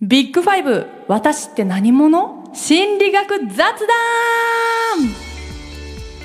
ビッグファイブ私って何者？心理学雑談。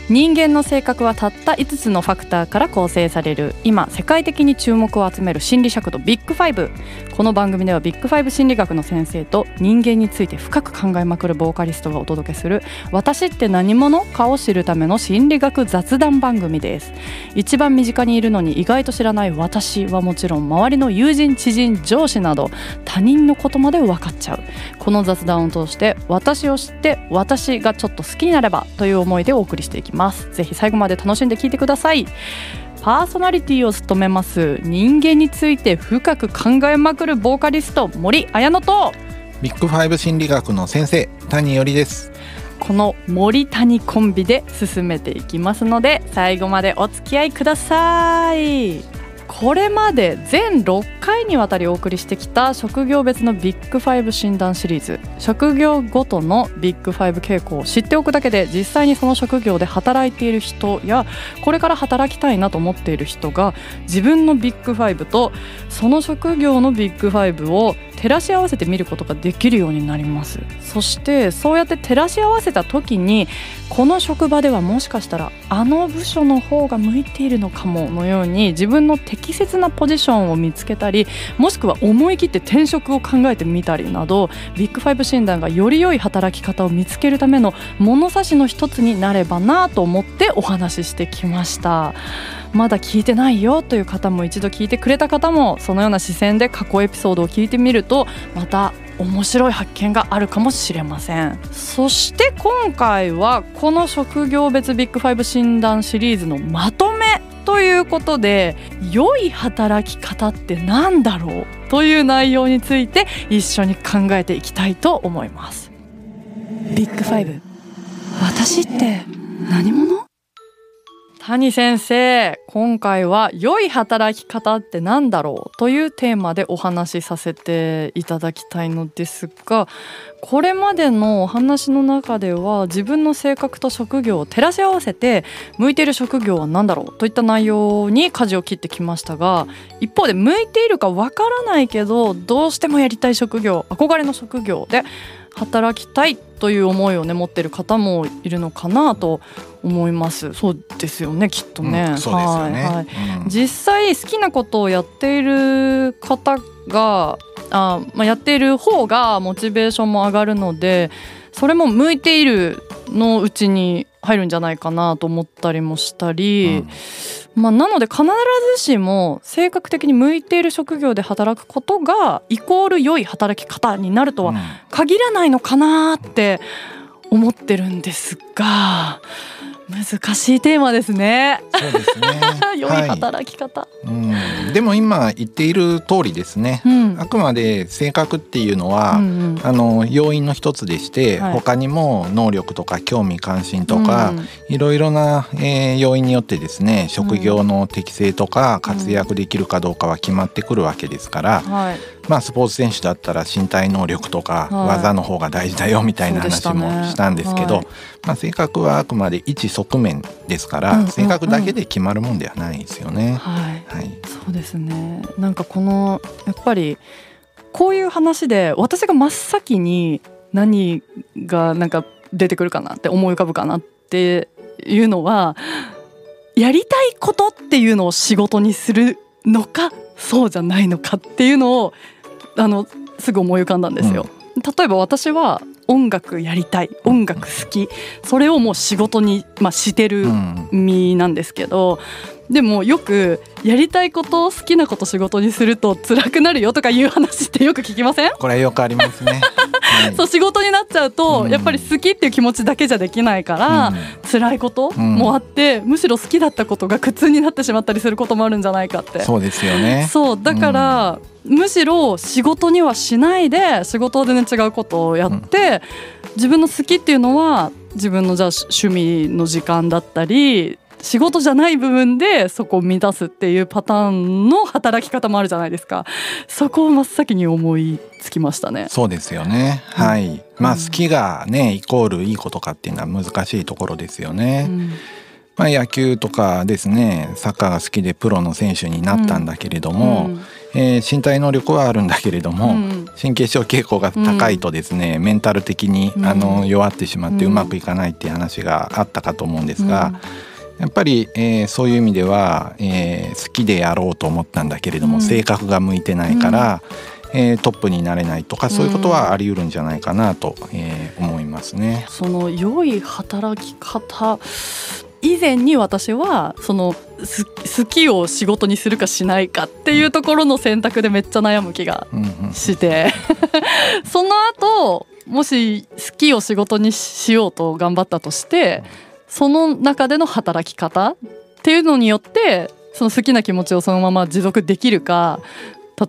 人間の性格はたった5つのファクターから構成される。今世界的に注目を集める心理尺度ビッグファイブ。この番組ではビッグファイブ心理学の先生と人間について深く考えまくるボーカリストがお届けする私って何者かを知るための心理学雑談番組です。一番身近にいるのに意外と知らない私はもちろん周りの友人知人上司など他人のことまで分かっちゃう。この雑談を通して私を知って私がちょっと好きになればという思いでお送りしていきます。ぜひ最後まで楽しんで聞いてください。パーソナリティを務めます人間について深く考えまくるボーカリスト森彩乃とビッグファイブ心理学の先生谷よりです。この森谷コンビで進めていきますので最後までお付き合いくださいこれまで全6回にわたりお送りしてきた職業別のビッグファイブ診断シリーズ。職業ごとのビッグファイブ傾向を知っておくだけで実際にその職業で働いている人やこれから働きたいなと思っている人が自分のビッグファイブとその職業のビッグファイブを照らし合わせて見ることができるようになります。そしてそうやって照らし合わせた時にこの職場ではもしかしたらあの部署の方が向いているのかものように自分の適切なポジションを見つけたりもしくは思い切って転職を考えてみたりなどビッグファイブ診断がより良い働き方を見つけるための物差しの一つになればなと思ってお話ししてきました。まだ聞いてないよという方も一度聞いてくれた方もそのような視線で過去エピソードを聞いてみるとまた面白い発見があるかもしれません。そして今回はこの職業別ビッグファイブ診断シリーズのまとめということで良い働き方って何だろうという内容について一緒に考えていきたいと思います。ビッグファイブ。私って何者？谷先生今回は良い働き方って何だろうというテーマでお話しさせていただきたいのですがこれまでのお話の中では自分の性格と職業を照らし合わせて向いている職業は何だろうといった内容に舵を切ってきましたが一方で向いているかわからないけどどうしてもやりたい職業憧れの職業で働きたいという思いをね持ってる方もいるのかなと思います。そうですよねきっとね、うん、そうですよね、はいはい。うん、実際好きなことをやっている方があ、まあ、やっている方がモチベーションも上がるのでそれも向いているのうちに入るんじゃないかなと思ったりもしたり、うん。まあ、なので必ずしも性格的に向いている職業で働くことがイコール良い働き方になるとは限らないのかなって思ってるんですが。難しいテーマですね。そうですね。良い働き方、はい、うん。でも今言っている通りですね。うん、あくまで性格っていうのは、うんうん、あの要因の一つでして、はい、他にも能力とか興味関心とか、うん、いろいろな、えー、要因によってですね、職業の適性とか活躍できるかどうかは決まってくるわけですから、はい、まあスポーツ選手だったら身体能力とか技の方が大事だよみたいな話もしたんですけど、まあ性格はあくまで一側面ですから、うんうんうん、性格だけで決まるもんではないですよね。はい、はい、そうですね。なんかこのやっぱりこういう話で私が真っ先に何がなんか出てくるかなって思い浮かぶかなっていうのはやりたいことっていうのを仕事にするのかそうじゃないのかっていうのをあのすぐ思い浮かんだんですよ。うん、例えば私は音楽やりたい音楽好き。それをもう仕事に、まあ、してる身なんですけど、でもよくやりたいこと好きなこと仕事にすると辛くなるよとかいう話ってよく聞きません？これよくありますね、はい、そう仕事になっちゃうと、やっぱり好きっていう気持ちだけじゃできないから、うん、辛いこともあって、むしろ好きだったことが苦痛になってしまったりすることもあるんじゃないかって。そうですよね。そうだから、うん、むしろ仕事にはしないで仕事は全然違うことをやって、うん、自分の好きっていうのは自分のじゃあ趣味の時間だったり仕事じゃない部分でそこを満たすっていうパターンの働き方もあるじゃないですか。そこを真っ先に思いつきましたね。そうですよね、うん、はいまあ好きがねイコールいいことかっていうのは難しいところですよね、うん。まあ、野球とかですねサッカーが好きでプロの選手になったんだけれども、うん。えー、身体能力はあるんだけれども、うん、神経症傾向が高いとですね、うん、メンタル的に、あの弱ってしまってうまくいかないっていう話があったかと思うんですが。やっぱり、えー、そういう意味では、えー、好きでやろうと思ったんだけれども、性格が向いてないから、えー、トップになれないとかそういうことはあり得るんじゃないかなと、えー、思いますね。その良い働き方以前に私はその好きを仕事にするかしないかっていうところの選択でめっちゃ悩む気がして、その後もし好きを仕事にしようと頑張ったとしてその中での働き方っていうのによってその好きな気持ちをそのまま持続できるか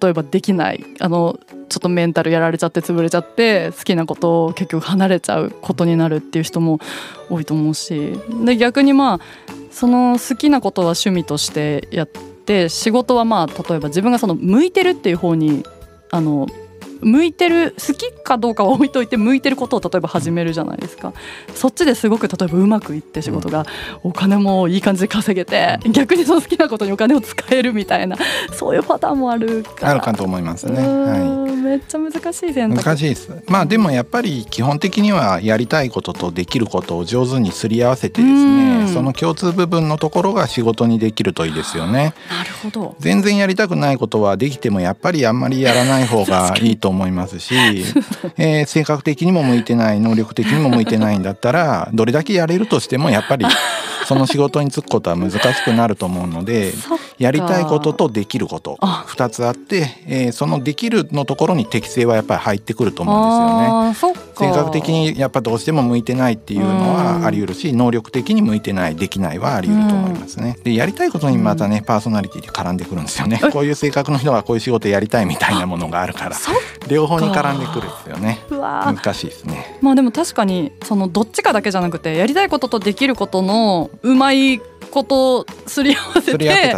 例えばできないあのちょっとメンタルやられちゃって潰れちゃって好きなことを結局離れちゃうことになるっていう人も多いと思うし。で逆にまあその好きなことは趣味としてやって仕事はまあ例えば自分がその向いてるっていう方にあの向いてる好きかどうかは置いといて向いてることを例えば始めるじゃないですか。そっちですごく例えばうまくいって仕事がお金もいい感じで稼げて逆にその好きなことにお金を使えるみたいな そういうパターンもあるかあるかと思いますね、はい、めっちゃ難しい選択。難しいですまあでもやっぱり基本的にはやりたいこととできることを上手にすり合わせてですねその共通部分のところが仕事にできるといいですよね。なるほど。全然やりたくないことはできてもやっぱりあんまりやらない方がいいと思いますし、えー、性格的にも向いてない能力的にも向いてないんだったらどれだけやれるとしてもやっぱりその仕事に就くことは難しくなると思うので やりたいこととできること2つあって、えー、そのできるのところに適性はやっぱり入ってくると思うんですよね。性格的にやっぱどうしても向いてないっていうのはあり得るし能力的に向いてないできないはあり得ると思いますね。でやりたいことにまたねパーソナリティで絡んでくるんですよね。こういう性格の人はこういう仕事やりたいみたいなものがあるから両方に絡んでくるんですよね。難しいですね。まあでも確かにそのどっちかだけじゃなくてやりたいこととできることのうまいことすり合わせて、ね、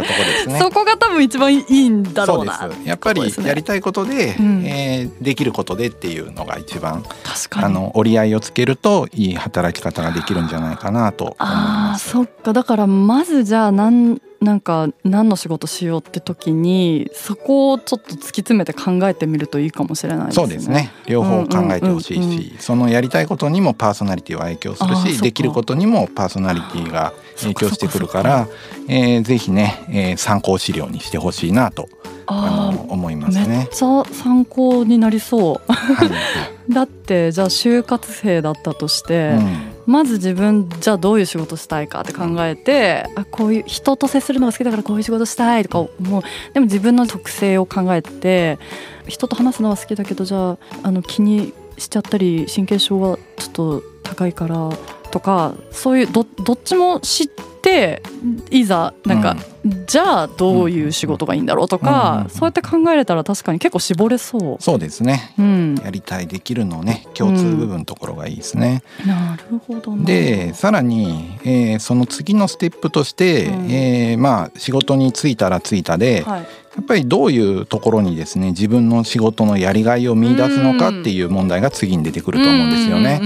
そこが多分一番いいんだろうな。やっぱりやりたいことで、うん、えー、できることでっていうのが一番あの折り合いをつけるといい働き方ができるんじゃないかなと思います。あそっか。だからまずじゃあなんなんか何の仕事しようって時にそこをちょっと突き詰めて考えてみるといいかもしれないですね。そうですね両方考えてほしいし、うんうんうんうん、そのやりたいことにもパーソナリティは影響するしできることにもパーソナリティが影響してくるから、えー、ぜひね、えー、参考資料にしてほしいなとあの思いますね。めっちゃ参考になりそう。はい、だってじゃあ就活生だったとして、うん、まず自分じゃあどういう仕事したいかって考えて、あこういう人と接するのが好きだからこういう仕事したいとか思う。でも自分の特性を考えて人と話すのは好きだけどじゃああの気にしちゃったり神経症がちょっと高いからとかそういうどどっちも知っていざなんか、うん、じゃあどういう仕事がいいんだろうとか、うん、そうやって考えれたら確かに結構絞れそう。そうですね、うん、やりたいできるのね。共通部分のところがいいですね、なるほどでさらに、えー、その次のステップとして、うん、えー、まあ仕事に就いたら就いたで、はい。やっぱりどういうところにですね自分の仕事のやりがいを見出すのかっていう問題が次に出てくると思うんですよね。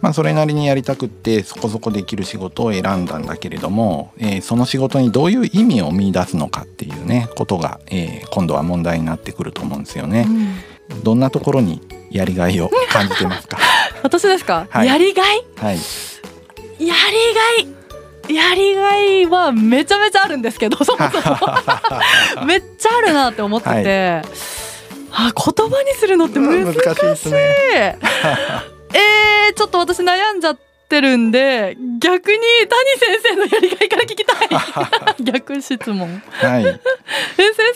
まあ、それなりにやりたくってそこそこできる仕事を選んだんだけれども、えー、その仕事にどういう意味を見出すのかっていうねことが、えー、今度は問題になってくると思うんですよね。どんなところにやりがいを感じてますか？私ですか、はい、やりがい、はい、やりがい？やりがいはめちゃめちゃあるんですけどそもそも。めっちゃあるなって思ってて、はい、あ言葉にするのって難しい。難しいですね、えー、ちょっと私悩んじゃっってるんで逆に谷先生のやりがいから聞きたい。逆質問。はい。え先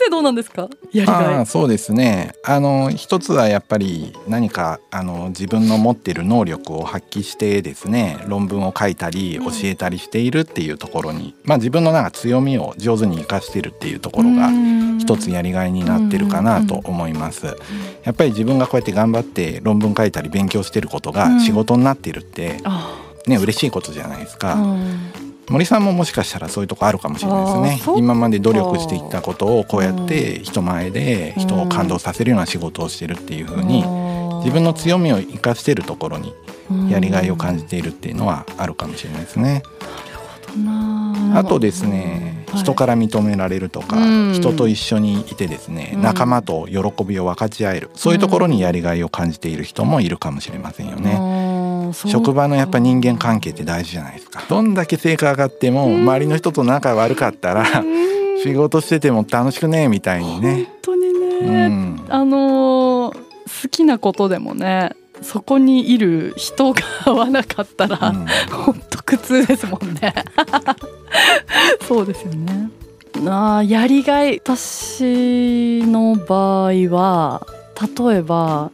生どうなんですか？やりがい。そうですね。あの一つはやっぱり何かあの自分の持っている能力を発揮してですね論文を書いたり教えたりしているっていうところに、うん、まあ自分のなんか強みを上手に生かしているっていうところが一つやりがいになってるかなと思います。やっぱり自分がこうやって頑張って論文書いたり勉強してることが仕事になっているって、うんね嬉しいことじゃないですか。森さんももしかしたらそういうとこあるかもしれないですね。今まで努力していったことをこうやって人前で人を感動させるような仕事をしてるっていうふうに自分の強みを生かしているところにやりがいを感じているっていうのはあるかもしれないですね。あとですね、はい、人から認められるとか、うん、人と一緒にいてですね、仲間と喜びを分かち合えるそういうところにやりがいを感じている人もいるかもしれませんよね。職場のやっぱ人間関係って大事じゃないですか。どんだけ成果上がっても周りの人と仲悪かったら仕事してても楽しくねみたいにね。本当にね、うん、あのー、好きなことでもねそこにいる人が合わなかったら、うん、ほんと苦痛ですもんね。そうですよね。あやりがい私の場合は例えば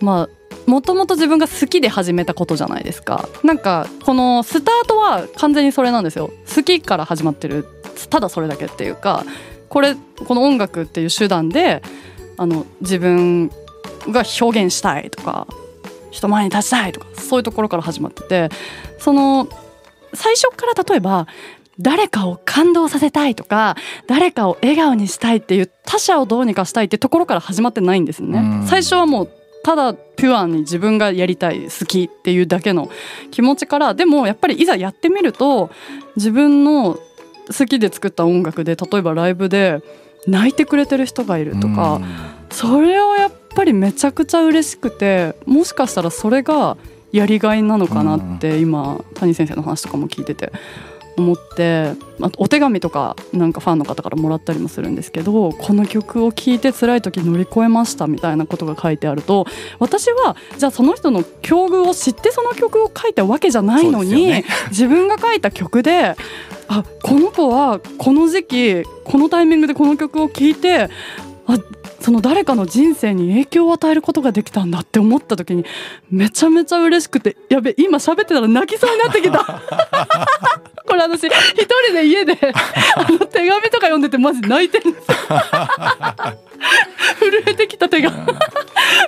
まあもともと自分が好きで始めたことじゃないですか。なんかこのスタートは完全にそれなんですよ。好きから始まってる。ただそれだけっていうかこれこの音楽っていう手段であの自分が表現したいとか人前に立ちたいとかそういうところから始まっててその最初から例えば誰かを感動させたいとか誰かを笑顔にしたいっていう他者をどうにかしたいってところから始まってないんですね。最初はもうただピュアに自分がやりたい好きっていうだけの気持ちからでもやっぱりいざやってみると自分の好きで作った音楽で例えばライブで泣いてくれてる人がいるとかそれをやっぱりめちゃくちゃ嬉しくてもしかしたらそれがやりがいなのかなって今谷先生の話とかも聞いてて思ってお手紙とかなんかファンの方からもらったりもするんですけどこの曲を聴いて辛い時乗り越えましたみたいなことが書いてあると私はじゃあその人の境遇を知ってその曲を書いたわけじゃないのに、ね、自分が書いた曲であこの子はこの時期このタイミングでこの曲を聴いてあその誰かの人生に影響を与えることができたんだって思った時にめちゃめちゃ嬉しくてやべ今喋ってたら泣きそうになってきた。これ私一人で家であの手紙とか読んでてマジ泣いてるんですよ。震えてきた手が。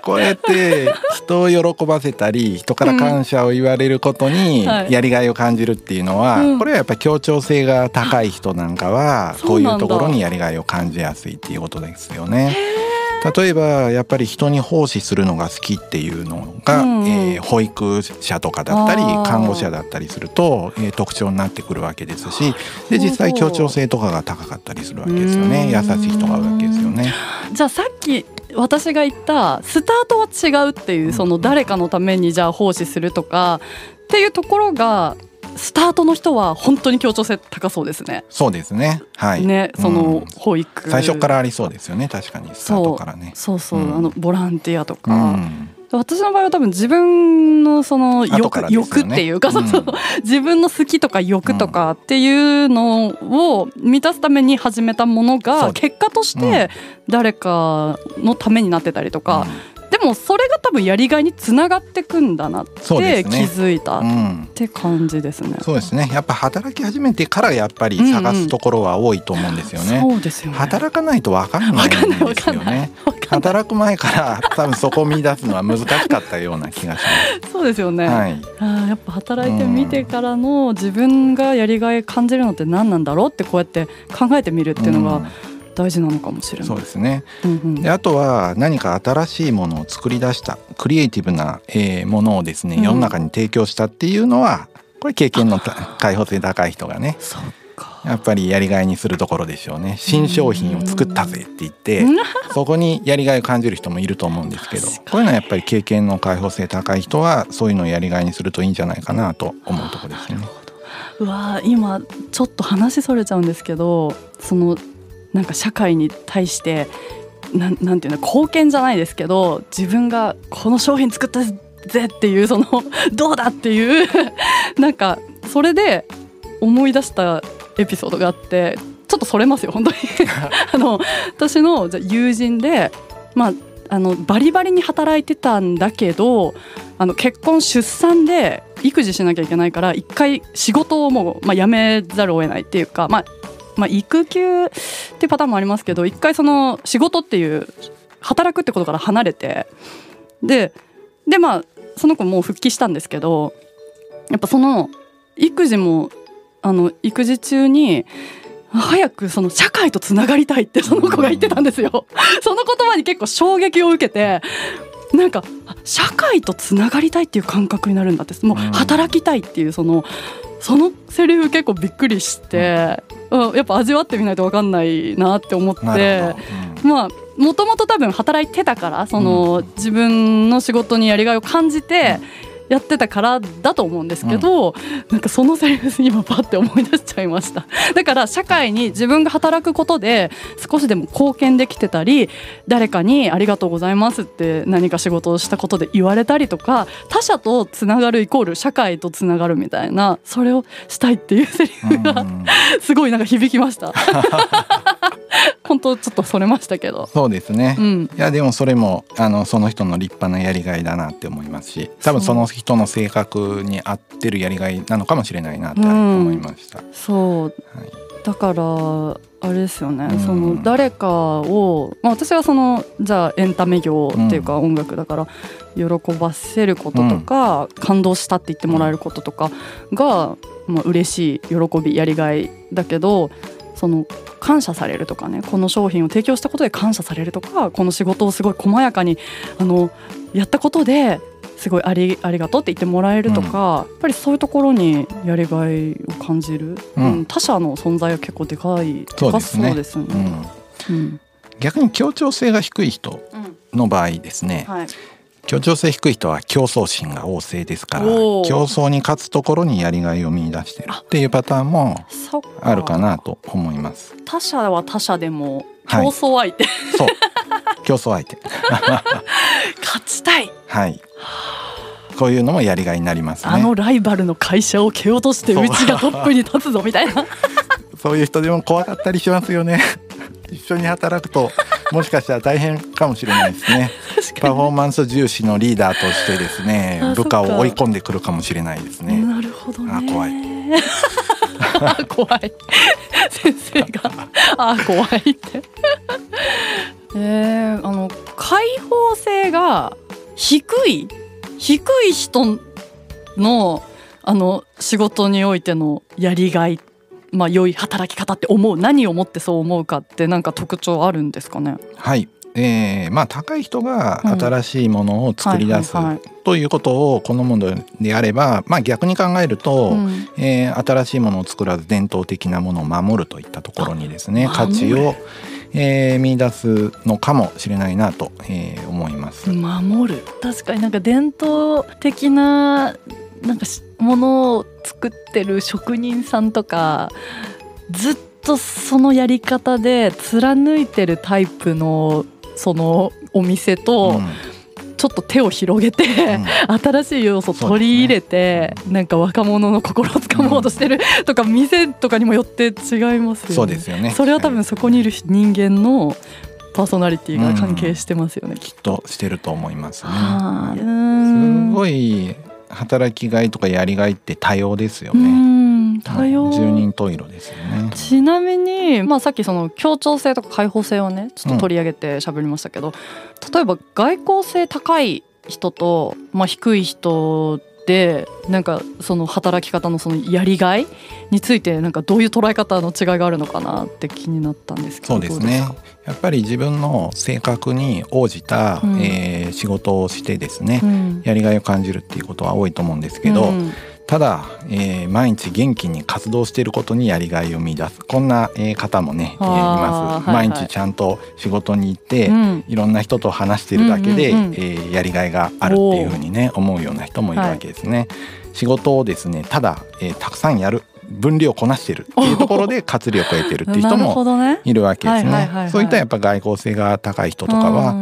こうやって人を喜ばせたり人から感謝を言われることにやりがいを感じるっていうのは、うん、これはやっぱり協調性が高い人なんかはこういうところにやりがいを感じやすいっていうことですよね。例えばやっぱり人に奉仕するのが好きっていうのが、うん、えー、保育者とかだったり看護者だったりすると、えー、特徴になってくるわけですしで実際協調性とかが高かったりするわけですよね。優しい人がわけですよね。じゃあさっき私が言ったスタートは違うっていうその誰かのためにじゃあ奉仕するとかっていうところがスタートの人は本当に協調性高そうですね。そうですね。はい。ね、その保育、うん、最初からありそうですよね。確かにスタートからね。そうそう、うん、あのボランティアとか。うん私の場合は多分自分のその欲,、ね、欲っていうか、うん、自分の好きとか欲とかっていうのを満たすために始めたものが結果として誰かのためになってたりとか、でもそれが多分やりがいにつながってくんだなって気づいたって感じですね。そうですね。やっぱ働き始めてからやっぱり探すところは多いと思うんですよね。うんうん、そうですよ、ね、働かないとわかんないんですよね。働く前から多分そこを見出すのは難しかったような気がします。そうですよね。はい、あやっぱ働いてみてからの自分がやりがい感じるのって何なんだろうってこうやって考えてみるっていうのが、うん大事なのかもしれない。そうですね。うんうん、であとは何か新しいものを作り出したクリエイティブな、えー、ものをですね、世の中に提供したっていうのはこれ経験の開放性高い人がね。やっぱりやりがいにするところでしょうね新商品を作ったぜって言ってそこにやりがいを感じる人もいると思うんですけどこういうのはやっぱり経験の開放性高い人はそういうのをやりがいにするといいんじゃないかなと思うところですね。うわ今ちょっと話それちゃうんですけどそのなんか社会に対してななんていうの貢献じゃないですけど自分がこの商品作ったぜっていうその どうだっていう なんかそれで思い出したエピソードがあってちょっとそれますよ本当に。あの私の友人でまああのバリバリに働いてたんだけどあの結婚出産で育児しなきゃいけないから一回仕事をもう、まあ、辞めざるを得ないっていうか、まあ、まあ、育休っていうパターンもありますけど一回その仕事っていう働くってことから離れてででまあその子もう復帰したんですけどやっぱその育児もあの育児中に早くその社会とつながりたいってその子が言ってたんですよ。その言葉に結構衝撃を受けてなんか社会とつながりたいっていう感覚になるんだってもう働きたいっていうそのそのセリフ結構びっくりして、うん、やっぱ味わってみないと分かんないなって思って、うん、まあもともと多分働いてたからその、うん、自分の仕事にやりがいを感じて、やってたからだと思うんですけど、うん、なんかそのセリフ今パッて思い出しちゃいました。だから社会に自分が働くことで少しでも貢献できてたり誰かにありがとうございますって何か仕事をしたことで言われたりとか他者とつながるイコール社会とつながるみたいなそれをしたいっていうセリフが すごいなんか響きました 本当ちょっとそれましたけど。そうですね、うん、いやでもそれもあのその人の立派なやりがいだなって思いますし多分その人の性格に合ってるやりがいなのかもしれないなって思いました、うん、そう、はい、だからあれですよね、うん、その誰かを、まあ、私はそのじゃあエンタメ業っていうか音楽だから喜ばせることとか、感動したって言ってもらえることとかが、まあ嬉しい喜びやりがいだけどその感謝されるとかねこの商品を提供したことで感謝されるとかこの仕事をすごい細やかにあのやったことですごいありありがとうって言ってもらえるとか、うん、やっぱりそういうところにやりがいを感じる、うん、他者の存在は結構でかいそうですね。逆に協調性が低い人の場合ですね、はい協調性低い人は競争心が旺盛ですから競争に勝つところにやりがいを見出してるっていうパターンもあるかなと思います。他者は他者でも競争相手、はい、そう。競争相手。勝ちたい。はい。こういうのもやりがいになります、ね、あのライバルの会社を蹴落としてうちがトップに立つぞみたいな。そういう人でも怖かったりしますよね。一緒に働くともしかしたら大変かもしれないですねパフォーマンス重視のリーダーとしてですね部下を追い込んでくるかもしれないですね。なるほど、ね、あ怖い。怖い。先生が。あ怖いって。えー、あの開放性が低い低い人のあの仕事においてのやりがいまあ良い働き方って思う何をもってそう思うかってなんか特徴あるんですかね？はいえーまあ、高い人が新しいものを作り出す、ということを好むのであれば、まあ、逆に考えると、うん、えー、新しいものを作らず伝統的なものを守るといったところにですね価値を、えー、見出すのかもしれないなと、えー、思います。守る。確かになんか伝統的ななんかものを作ってる職人さんとかずっとそのやり方で貫いてるタイプのそのお店と、ちょっと手を広げて、うん、新しい要素を取り入れて、ね、なんか若者の心をつかもうとしてるとか、店とかにもよって違いますよね。そうですよね。それは多分そこにいる人間のパーソナリティが関係してますよね、うん、きっとしてると思いますね。すごい働きがいとかやりがいって多様ですよね。多様、十色ですよね。ちなみに、まあ、さっきその協調性とか開放性をねちょっと取り上げて喋りましたけど、うん、例えば外交性高い人と、まあ、低い人でなんかその働き方のそのやりがいについてなんかどういう捉え方の違いがあるのかなって気になったんですけどそうですね。やっぱり自分の性格に応じた、うん、えー、仕事をしてですね、うん、やりがいを感じるっていうことは多いと思うんですけど、うんただ、えー、毎日元気に活動していることにやりがいを見出す。こんな、えー、方もね、えー、います、はいはい、毎日ちゃんと仕事に行って、うん、いろんな人と話しているだけで、うんうんうん、えー、やりがいがあるっていうふうにね思うような人もいるわけですね。仕事をですねただ、えー、たくさんやる分量をこなしてるっていうところで活力を得てるっていう人も いるわけですね。そういったやっぱ外交性が高い人とかは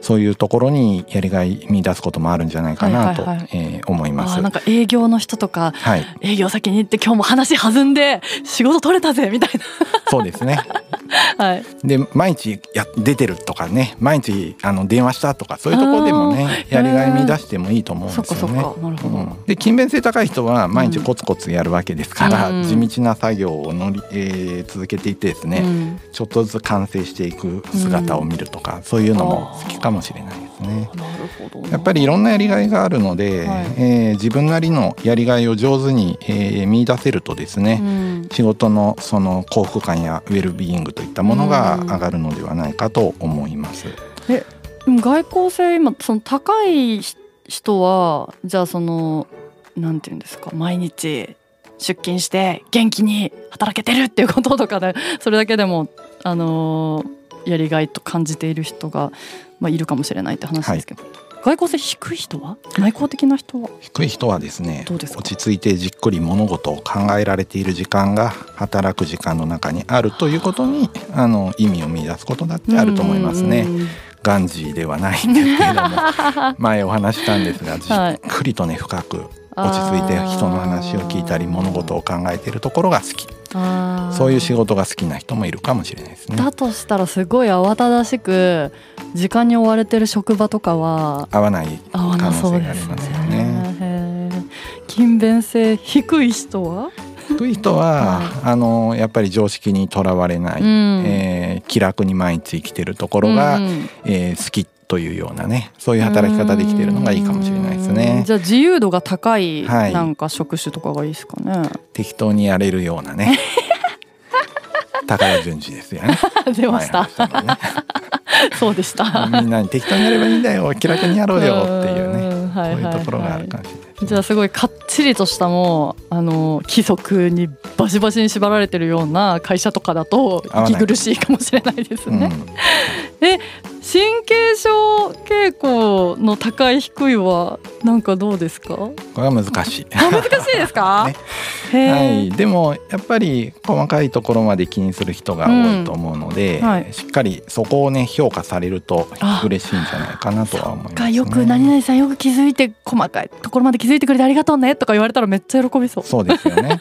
そういうところにやりがい見出すこともあるんじゃないかなと、はえ思います。なんか営業の人とか、はい、営業先に行って今日も話弾んで仕事取れたぜみたいな。そうですね。はい、で毎日や出てるとかね毎日あの電話したとかそういうところでもねやりがい見出してもいいと思うんですよね。うん、で勤勉性高い人は毎日コツコツやるわけですから、うん、地道な作業を乗り、えー、続けていってですね、うん、ちょっとずつ完成していく姿を見るとか、そういうのも好きかもしれないですね。やっぱりいろんなやりがいがあるので、はい、えー、自分なりのやりがいを上手に、えー、見出せるとですね、仕事のその幸福感やウェルビーイングといったものが上がるのではないかと思います。え外交性今その高い人はじゃあそのなんていうんですか毎日出勤して元気に働けてるっていうこととかでそれだけでもあのー、やりがいと感じている人が、まあ、いるかもしれないって話ですけど、はい、外交性低い人は？内向的な人は？低い人はですね落ち着いてじっくり物事を考えられている時間が働く時間の中にあるということにあの意味を見出すことだってあると思いますね。ガンジーではないんですけれども。前お話したんですがじっくりとね深く落ち着いて人の話を聞いたり物事を考えているところが好きそういう仕事が好きな人もいるかもしれないですね。だとしたらすごい慌ただしく時間に追われてる職場とかは合わない可能性がありますよね。勤勉性低い人は？低い人は、はい、あのやっぱり常識にとらわれない、うん、えー、気楽に毎日生きてるところが、うん、えー、好きというようなねそういう働き方できてるのがいいかもしれないですね。じゃあ自由度が高いなんか職種とかがいいですかね。はい、適当にやれるようなね高田純次ですよね。出ました。そうでした。みんなに適当にやればいいんだよ気楽にやろうよっていうね、そういうところがあるかもしれない。じゃあすごいかっちりとしたもうあの規則にバシバシに縛られてるような会社とかだと息苦しいかもしれないですね。うん、え神経症傾向の高い低いはなんかどうですか？これは難しい。難しいですか、ね、はい、でもやっぱり細かいところまで気にする人が多いと思うので、うん。はい、しっかりそこをね評価されると嬉しいんじゃないかなとは思います、ね、よく何々さんよく気づいて細かいところまで気づいてくれてありがとうねとか言われたらめっちゃ喜びそう。そうですよね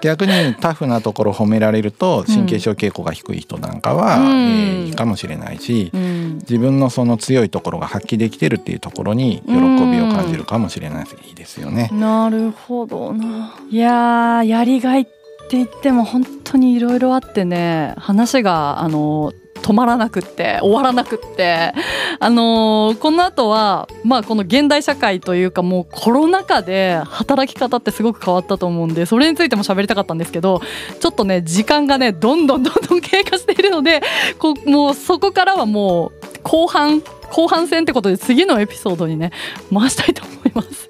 逆にタフなところ褒められると神経症傾向が低い人なんかは、うん、えー、いいかもしれないし、うん、自分のその強いところが発揮できてるっていうところに喜びを感じるかもしれないですよね。なるほどな。いややりがいって言っても本当にいろいろあってね話があの止まらなくって終わらなくって。あのー、この後はまあこの現代社会というかもうコロナ禍で働き方ってすごく変わったと思うんでそれについても喋りたかったんですけどちょっとね時間がねどんどんどんどん経過しているのでこもうそこからはもう後半後半戦ってことで次のエピソードにね回したいと思います。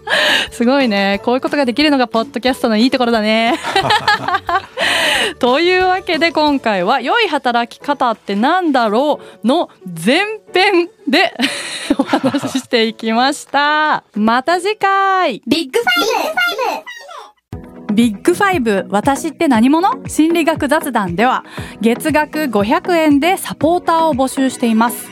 すごいねこういうことができるのがポッドキャストのいいところだね。というわけで今回は「良い働き方ってなんだろう?」の前編で お話ししていきました。また次回ビッグファイブビッグファイブ私って何者？心理学雑談では月額500円でサポーターを募集しています。